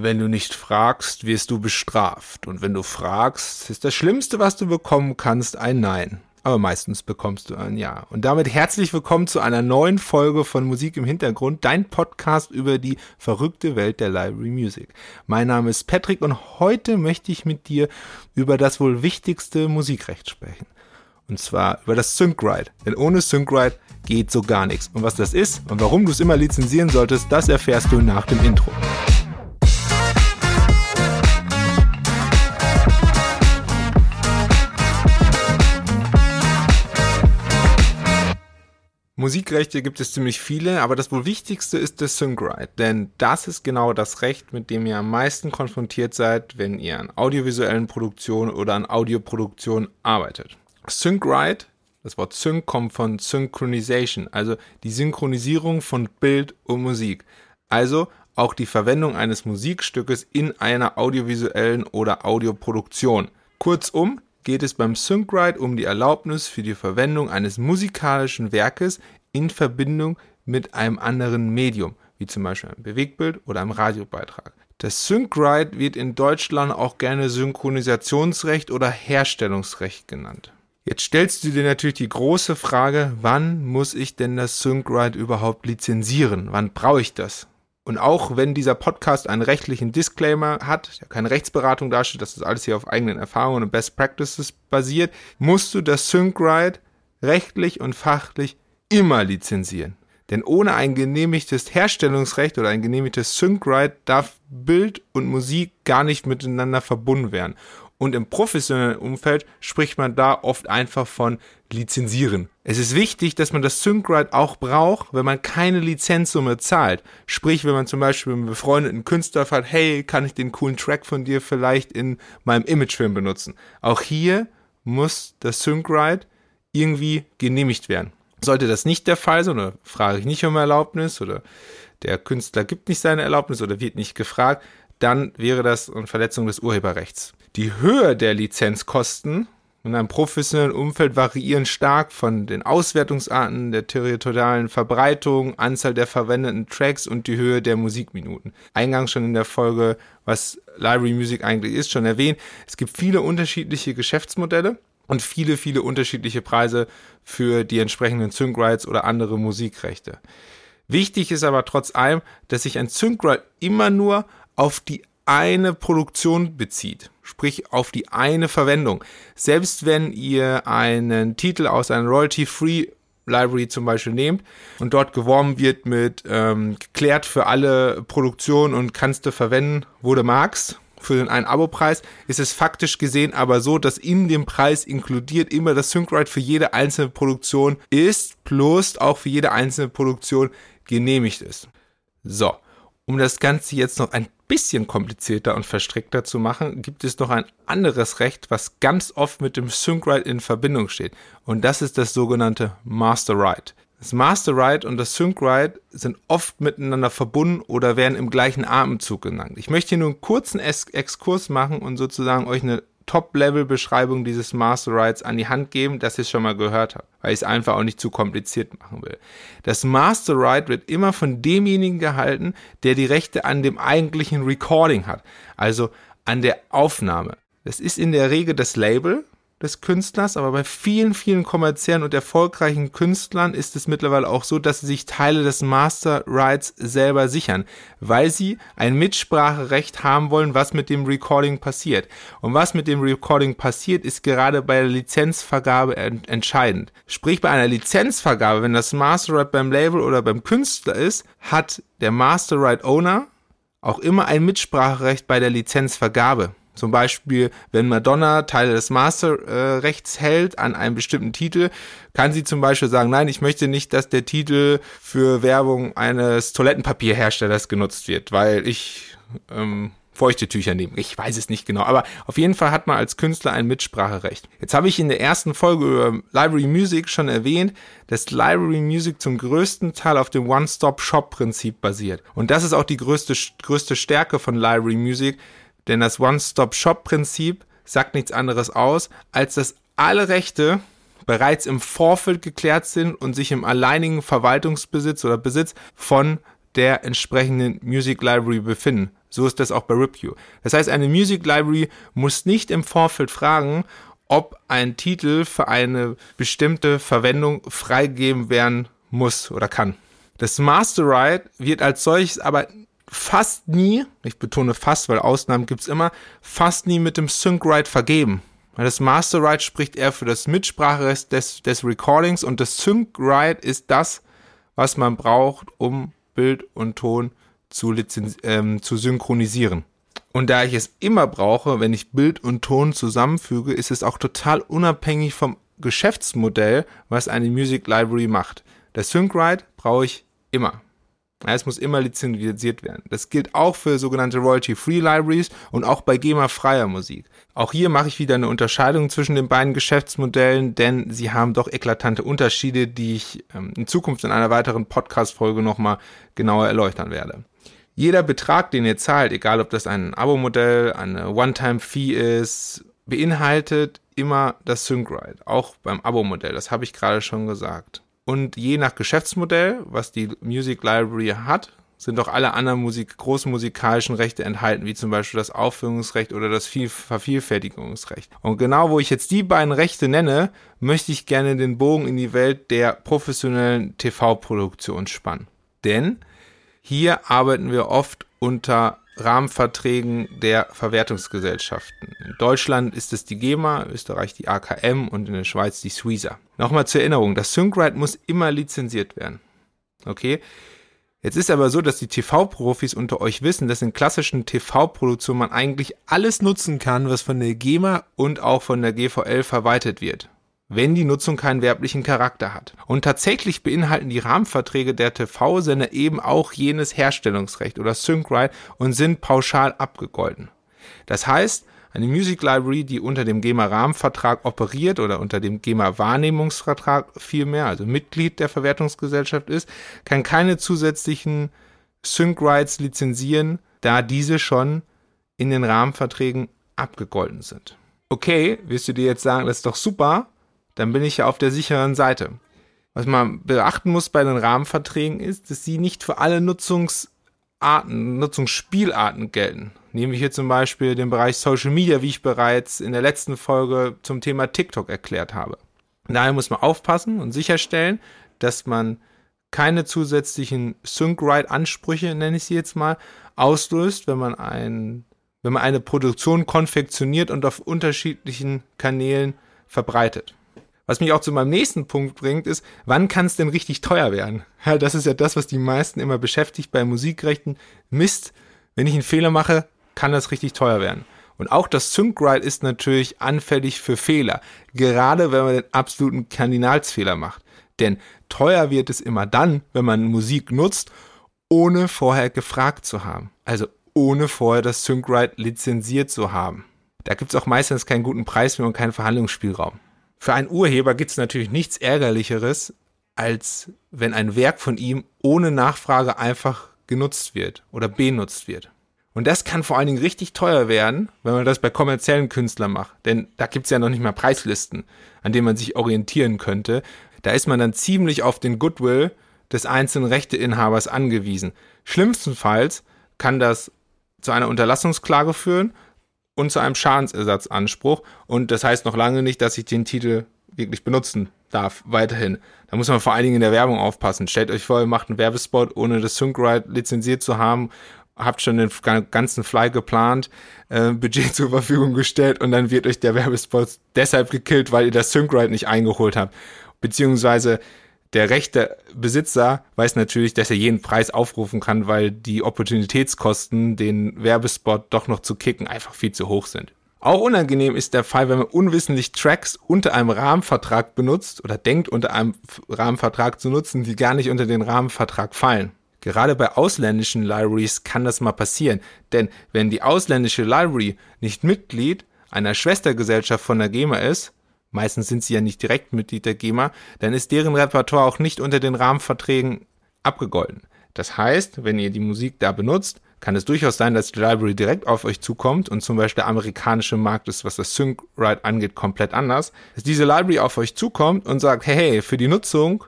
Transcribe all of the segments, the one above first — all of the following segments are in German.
Wenn du nicht fragst, wirst du bestraft. Und wenn du fragst, ist das Schlimmste, was du bekommen kannst, ein Nein. Aber meistens bekommst du ein Ja. Und damit herzlich willkommen zu einer neuen Folge von Musik im Hintergrund, dein Podcast über die verrückte Welt der Library Music. Mein Name ist Patrick und heute möchte ich mit dir über das wohl wichtigste Musikrecht sprechen. Und zwar über das Syncrite. Denn ohne Syncrite geht so gar nichts. Und was das ist und warum du es immer lizenzieren solltest, das erfährst du nach dem Intro. Musikrechte gibt es ziemlich viele, aber das wohl wichtigste ist das Syncrite, denn das ist genau das Recht, mit dem ihr am meisten konfrontiert seid, wenn ihr an audiovisuellen Produktionen oder an Audioproduktionen arbeitet. Syncrite, das Wort Sync kommt von Synchronization, also die Synchronisierung von Bild und Musik. Also auch die Verwendung eines Musikstückes in einer audiovisuellen oder Audioproduktion. Kurzum, geht es beim Syncrite um die Erlaubnis für die Verwendung eines musikalischen Werkes in Verbindung mit einem anderen Medium, wie zum Beispiel einem Bewegtbild oder einem Radiobeitrag. Das Syncrite wird in Deutschland auch gerne Synchronisationsrecht oder Herstellungsrecht genannt. Jetzt stellst du dir natürlich die große Frage, wann muss ich denn das Syncrite überhaupt lizenzieren? Wann brauche ich das? Und auch wenn dieser Podcast einen rechtlichen Disclaimer hat, der keine Rechtsberatung darstellt, dass das alles hier auf eigenen Erfahrungen und Best Practices basiert, musst du das Syncrite rechtlich und fachlich immer lizenzieren. Denn ohne ein genehmigtes Herstellungsrecht oder ein genehmigtes Syncrite darf Bild und Musik gar nicht miteinander verbunden werden. Und im professionellen Umfeld spricht man da oft einfach von lizenzieren. Es ist wichtig, dass man das Syncrite auch braucht, wenn man keine Lizenzsumme zahlt. Sprich, wenn man zum Beispiel einen befreundeten Künstler fragt, hey, kann ich den coolen Track von dir vielleicht in meinem Imagefilm benutzen? Auch hier muss das Syncrite irgendwie genehmigt werden. Sollte das nicht der Fall sein, oder frage ich nicht um Erlaubnis, oder der Künstler gibt nicht seine Erlaubnis oder wird nicht gefragt, dann wäre das eine Verletzung des Urheberrechts. Die Höhe der Lizenzkosten in einem professionellen Umfeld variieren stark von den Auswertungsarten, der territorialen Verbreitung, Anzahl der verwendeten Tracks und die Höhe der Musikminuten. Eingangs schon in der Folge, was Library Music eigentlich ist, schon erwähnt. Es gibt viele unterschiedliche Geschäftsmodelle und viele, viele unterschiedliche Preise für die entsprechenden Sync-Rights oder andere Musikrechte. Wichtig ist aber trotz allem, dass sich ein Sync-Right immer nur auf die eine Produktion bezieht, sprich auf die eine Verwendung. Selbst wenn ihr einen Titel aus einer Royalty-Free Library zum Beispiel nehmt und dort geworben wird mit ähm, geklärt für alle Produktionen und kannst du verwenden, wo du magst, für den einen Abo-Preis, ist es faktisch gesehen aber so, dass in dem Preis inkludiert immer das Syncrite für jede einzelne Produktion ist, plus auch für jede einzelne Produktion genehmigt ist. So, um das Ganze jetzt noch ein bisschen komplizierter und verstrickter zu machen, gibt es noch ein anderes Recht, was ganz oft mit dem Sync-Right in Verbindung steht. Und das ist das sogenannte Master Right. Das Master Right und das Sync Right sind oft miteinander verbunden oder werden im gleichen Atemzug genannt. Ich möchte hier nur einen kurzen Exkurs machen und sozusagen euch eine Top-Level-Beschreibung dieses Master Rights an die Hand geben, dass ihr es schon mal gehört habt, weil ich es einfach auch nicht zu kompliziert machen will. Das Master Right wird immer von demjenigen gehalten, der die Rechte an dem eigentlichen Recording hat, also an der Aufnahme. Das ist in der Regel das Label, des Künstlers, aber bei vielen, vielen kommerziellen und erfolgreichen Künstlern ist es mittlerweile auch so, dass sie sich Teile des Master Rights selber sichern, weil sie ein Mitspracherecht haben wollen, was mit dem Recording passiert. Und was mit dem Recording passiert, ist gerade bei der Lizenzvergabe ent entscheidend. Sprich, bei einer Lizenzvergabe, wenn das Master Right beim Label oder beim Künstler ist, hat der Master Right Owner auch immer ein Mitspracherecht bei der Lizenzvergabe. Zum Beispiel, wenn Madonna Teile des Masterrechts hält an einem bestimmten Titel, kann sie zum Beispiel sagen, nein, ich möchte nicht, dass der Titel für Werbung eines Toilettenpapierherstellers genutzt wird, weil ich ähm, feuchte Tücher nehme. Ich weiß es nicht genau, aber auf jeden Fall hat man als Künstler ein Mitspracherecht. Jetzt habe ich in der ersten Folge über Library Music schon erwähnt, dass Library Music zum größten Teil auf dem One-Stop-Shop-Prinzip basiert. Und das ist auch die größte, größte Stärke von Library Music, denn das One-Stop-Shop-Prinzip sagt nichts anderes aus, als dass alle Rechte bereits im Vorfeld geklärt sind und sich im alleinigen Verwaltungsbesitz oder Besitz von der entsprechenden Music Library befinden. So ist das auch bei RipQ. Das heißt, eine Music Library muss nicht im Vorfeld fragen, ob ein Titel für eine bestimmte Verwendung freigegeben werden muss oder kann. Das Master Right wird als solches aber fast nie, ich betone fast, weil Ausnahmen gibt's immer, fast nie mit dem Sync Right vergeben. Weil das Master Right spricht eher für das Mitspracherecht des, des Recordings und das Sync Right ist das, was man braucht, um Bild und Ton zu, ähm, zu synchronisieren. Und da ich es immer brauche, wenn ich Bild und Ton zusammenfüge, ist es auch total unabhängig vom Geschäftsmodell, was eine Music Library macht. Das SyncWrite brauche ich immer. Es muss immer lizenziert werden. Das gilt auch für sogenannte Royalty-Free Libraries und auch bei GEMA-freier Musik. Auch hier mache ich wieder eine Unterscheidung zwischen den beiden Geschäftsmodellen, denn sie haben doch eklatante Unterschiede, die ich ähm, in Zukunft in einer weiteren Podcast-Folge nochmal genauer erläutern werde. Jeder Betrag, den ihr zahlt, egal ob das ein Abo-Modell, eine One-Time-Fee ist, beinhaltet immer das SyncWrite, auch beim Abo-Modell. Das habe ich gerade schon gesagt. Und je nach Geschäftsmodell, was die Music Library hat, sind auch alle anderen Musik, großen musikalischen Rechte enthalten, wie zum Beispiel das Aufführungsrecht oder das Vervielfältigungsrecht. Und genau wo ich jetzt die beiden Rechte nenne, möchte ich gerne den Bogen in die Welt der professionellen TV-Produktion spannen. Denn hier arbeiten wir oft unter Rahmenverträgen der Verwertungsgesellschaften. In Deutschland ist es die GEMA, Österreich die AKM und in der Schweiz die Suiza. Nochmal zur Erinnerung, das SyncRite muss immer lizenziert werden. Okay? Jetzt ist aber so, dass die TV-Profis unter euch wissen, dass in klassischen TV-Produktionen man eigentlich alles nutzen kann, was von der GEMA und auch von der GVL verwaltet wird wenn die Nutzung keinen werblichen Charakter hat. Und tatsächlich beinhalten die Rahmenverträge der TV-Sender eben auch jenes Herstellungsrecht oder Sync-Right und sind pauschal abgegolten. Das heißt, eine Music Library, die unter dem GEMA-Rahmenvertrag operiert oder unter dem GEMA-Wahrnehmungsvertrag vielmehr, also Mitglied der Verwertungsgesellschaft ist, kann keine zusätzlichen Sync-Rights lizenzieren, da diese schon in den Rahmenverträgen abgegolten sind. Okay, wirst du dir jetzt sagen, das ist doch super, dann bin ich ja auf der sicheren Seite. Was man beachten muss bei den Rahmenverträgen ist, dass sie nicht für alle Nutzungsarten, Nutzungsspielarten gelten. Nehmen wir hier zum Beispiel den Bereich Social Media, wie ich bereits in der letzten Folge zum Thema TikTok erklärt habe. Daher muss man aufpassen und sicherstellen, dass man keine zusätzlichen Sync-Write-Ansprüche, nenne ich sie jetzt mal, auslöst, wenn man ein, wenn man eine Produktion konfektioniert und auf unterschiedlichen Kanälen verbreitet. Was mich auch zu meinem nächsten Punkt bringt, ist, wann kann es denn richtig teuer werden? Ja, das ist ja das, was die meisten immer beschäftigt bei Musikrechten. Mist, wenn ich einen Fehler mache, kann das richtig teuer werden. Und auch das SyncWrite ist natürlich anfällig für Fehler, gerade wenn man den absoluten Kardinalsfehler macht. Denn teuer wird es immer dann, wenn man Musik nutzt, ohne vorher gefragt zu haben. Also ohne vorher das SyncWrite lizenziert zu haben. Da gibt es auch meistens keinen guten Preis mehr und keinen Verhandlungsspielraum. Für einen Urheber gibt es natürlich nichts Ärgerlicheres, als wenn ein Werk von ihm ohne Nachfrage einfach genutzt wird oder benutzt wird. Und das kann vor allen Dingen richtig teuer werden, wenn man das bei kommerziellen Künstlern macht. Denn da gibt es ja noch nicht mal Preislisten, an denen man sich orientieren könnte. Da ist man dann ziemlich auf den Goodwill des einzelnen Rechteinhabers angewiesen. Schlimmstenfalls kann das zu einer Unterlassungsklage führen und zu einem Schadensersatzanspruch. Und das heißt noch lange nicht, dass ich den Titel wirklich benutzen darf, weiterhin. Da muss man vor allen Dingen in der Werbung aufpassen. Stellt euch vor, ihr macht einen Werbespot, ohne das SyncRite lizenziert zu haben, habt schon den ganzen Fly geplant, äh, Budget zur Verfügung gestellt und dann wird euch der Werbespot deshalb gekillt, weil ihr das SyncRite nicht eingeholt habt. Beziehungsweise der rechte Besitzer weiß natürlich, dass er jeden Preis aufrufen kann, weil die Opportunitätskosten, den Werbespot doch noch zu kicken, einfach viel zu hoch sind. Auch unangenehm ist der Fall, wenn man unwissentlich Tracks unter einem Rahmenvertrag benutzt oder denkt, unter einem Rahmenvertrag zu nutzen, die gar nicht unter den Rahmenvertrag fallen. Gerade bei ausländischen Libraries kann das mal passieren, denn wenn die ausländische Library nicht Mitglied einer Schwestergesellschaft von der GEMA ist, meistens sind sie ja nicht direkt Mitglied der GEMA, dann ist deren Repertoire auch nicht unter den Rahmenverträgen abgegolten. Das heißt, wenn ihr die Musik da benutzt, kann es durchaus sein, dass die Library direkt auf euch zukommt und zum Beispiel der amerikanische Markt ist, was das Sync-Write angeht, komplett anders, dass diese Library auf euch zukommt und sagt, hey, hey, für die Nutzung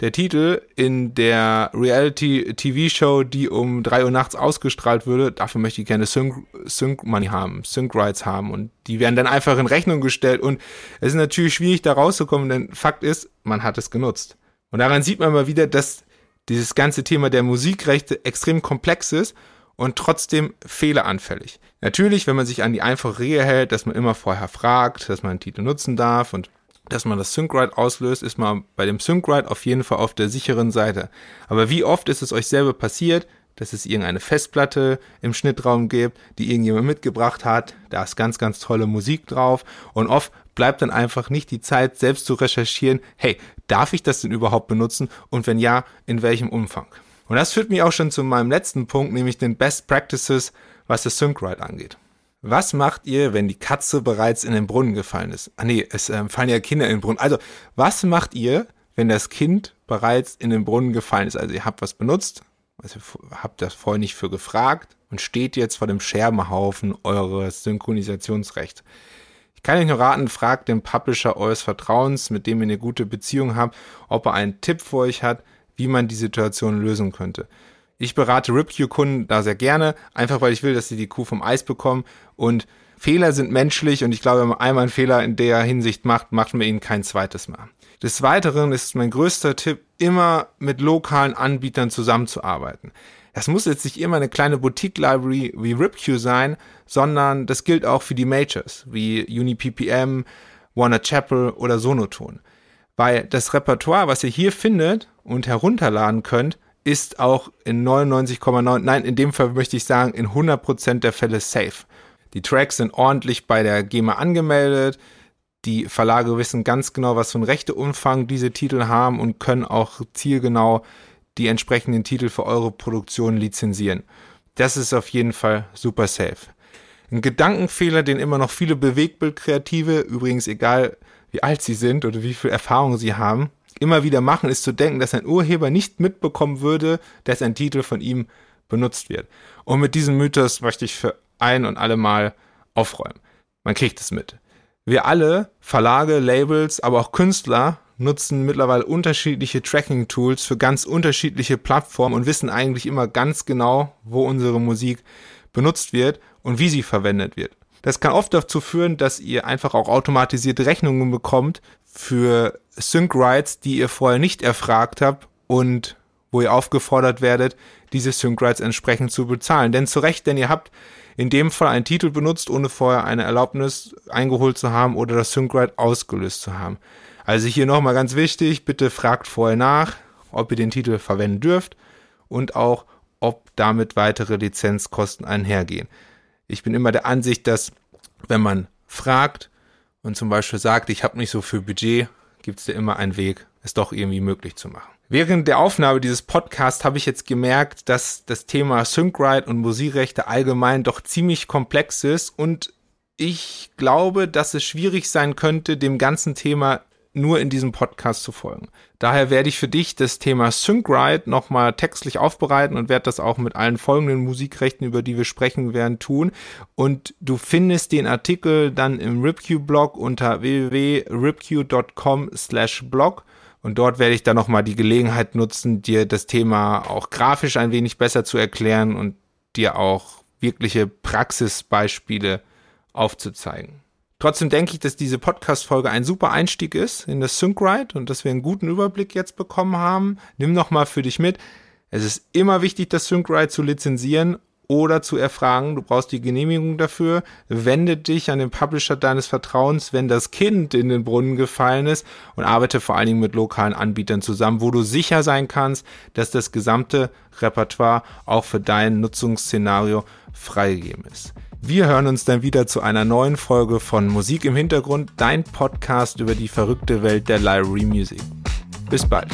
der Titel in der Reality-TV-Show, die um drei Uhr nachts ausgestrahlt würde, dafür möchte ich gerne Sync, Sync Money haben, Sync Rights haben und die werden dann einfach in Rechnung gestellt und es ist natürlich schwierig da rauszukommen, denn Fakt ist, man hat es genutzt. Und daran sieht man mal wieder, dass dieses ganze Thema der Musikrechte extrem komplex ist und trotzdem fehleranfällig. Natürlich, wenn man sich an die einfache Regel hält, dass man immer vorher fragt, dass man einen Titel nutzen darf und dass man das SyncWrite auslöst, ist man bei dem SyncWrite auf jeden Fall auf der sicheren Seite. Aber wie oft ist es euch selber passiert, dass es irgendeine Festplatte im Schnittraum gibt, die irgendjemand mitgebracht hat, da ist ganz, ganz tolle Musik drauf und oft bleibt dann einfach nicht die Zeit, selbst zu recherchieren, hey, darf ich das denn überhaupt benutzen und wenn ja, in welchem Umfang? Und das führt mich auch schon zu meinem letzten Punkt, nämlich den Best Practices, was das SyncWrite angeht. Was macht ihr, wenn die Katze bereits in den Brunnen gefallen ist? Ah nee, es ähm, fallen ja Kinder in den Brunnen. Also, was macht ihr, wenn das Kind bereits in den Brunnen gefallen ist? Also, ihr habt was benutzt, also habt das vorher nicht für gefragt und steht jetzt vor dem Scherbenhaufen eures Synchronisationsrechts. Ich kann euch nur raten, fragt den Publisher eures Vertrauens, mit dem ihr eine gute Beziehung habt, ob er einen Tipp für euch hat, wie man die Situation lösen könnte. Ich berate RipQ-Kunden da sehr gerne, einfach weil ich will, dass sie die Kuh vom Eis bekommen. Und Fehler sind menschlich und ich glaube, wenn man einmal einen Fehler in der Hinsicht macht, macht man ihn kein zweites Mal. Des Weiteren ist mein größter Tipp, immer mit lokalen Anbietern zusammenzuarbeiten. Das muss jetzt nicht immer eine kleine Boutique-Library wie RipQ sein, sondern das gilt auch für die Majors wie UniPPM, Warner Chapel oder Sonoton. Weil das Repertoire, was ihr hier findet und herunterladen könnt, ist auch in 99,9, nein, in dem Fall möchte ich sagen, in 100% der Fälle safe. Die Tracks sind ordentlich bei der GEMA angemeldet. Die Verlage wissen ganz genau, was für einen Rechteumfang diese Titel haben und können auch zielgenau die entsprechenden Titel für eure Produktion lizenzieren. Das ist auf jeden Fall super safe. Ein Gedankenfehler, den immer noch viele Bewegbildkreative, übrigens egal wie alt sie sind oder wie viel Erfahrung sie haben, immer wieder machen, ist zu denken, dass ein Urheber nicht mitbekommen würde, dass ein Titel von ihm benutzt wird. Und mit diesem Mythos möchte ich für ein und alle Mal aufräumen. Man kriegt es mit. Wir alle, Verlage, Labels, aber auch Künstler, nutzen mittlerweile unterschiedliche Tracking-Tools für ganz unterschiedliche Plattformen und wissen eigentlich immer ganz genau, wo unsere Musik benutzt wird und wie sie verwendet wird. Das kann oft dazu führen, dass ihr einfach auch automatisierte Rechnungen bekommt für Sync Rights, die ihr vorher nicht erfragt habt und wo ihr aufgefordert werdet, diese Sync Rights entsprechend zu bezahlen. Denn zu Recht, denn ihr habt in dem Fall einen Titel benutzt, ohne vorher eine Erlaubnis eingeholt zu haben oder das Sync Right ausgelöst zu haben. Also hier nochmal ganz wichtig, bitte fragt vorher nach, ob ihr den Titel verwenden dürft und auch, ob damit weitere Lizenzkosten einhergehen. Ich bin immer der Ansicht, dass wenn man fragt und zum Beispiel sagt, ich habe nicht so viel Budget, gibt es da immer einen Weg, es doch irgendwie möglich zu machen. Während der Aufnahme dieses Podcasts habe ich jetzt gemerkt, dass das Thema Syncrite und Musikrechte allgemein doch ziemlich komplex ist und ich glaube, dass es schwierig sein könnte, dem ganzen Thema nur in diesem Podcast zu folgen. Daher werde ich für dich das Thema Syncrite nochmal textlich aufbereiten und werde das auch mit allen folgenden Musikrechten, über die wir sprechen werden, tun. Und du findest den Artikel dann im RipQ-Blog unter www.ripq.com slash blog. Und dort werde ich dann nochmal die Gelegenheit nutzen, dir das Thema auch grafisch ein wenig besser zu erklären und dir auch wirkliche Praxisbeispiele aufzuzeigen. Trotzdem denke ich, dass diese Podcast-Folge ein super Einstieg ist in das Syncrite und dass wir einen guten Überblick jetzt bekommen haben. Nimm noch mal für dich mit. Es ist immer wichtig, das Syncrite zu lizenzieren oder zu erfragen. Du brauchst die Genehmigung dafür. Wende dich an den Publisher deines Vertrauens, wenn das Kind in den Brunnen gefallen ist und arbeite vor allen Dingen mit lokalen Anbietern zusammen, wo du sicher sein kannst, dass das gesamte Repertoire auch für dein Nutzungsszenario freigegeben ist. Wir hören uns dann wieder zu einer neuen Folge von Musik im Hintergrund, dein Podcast über die verrückte Welt der Library Music. Bis bald.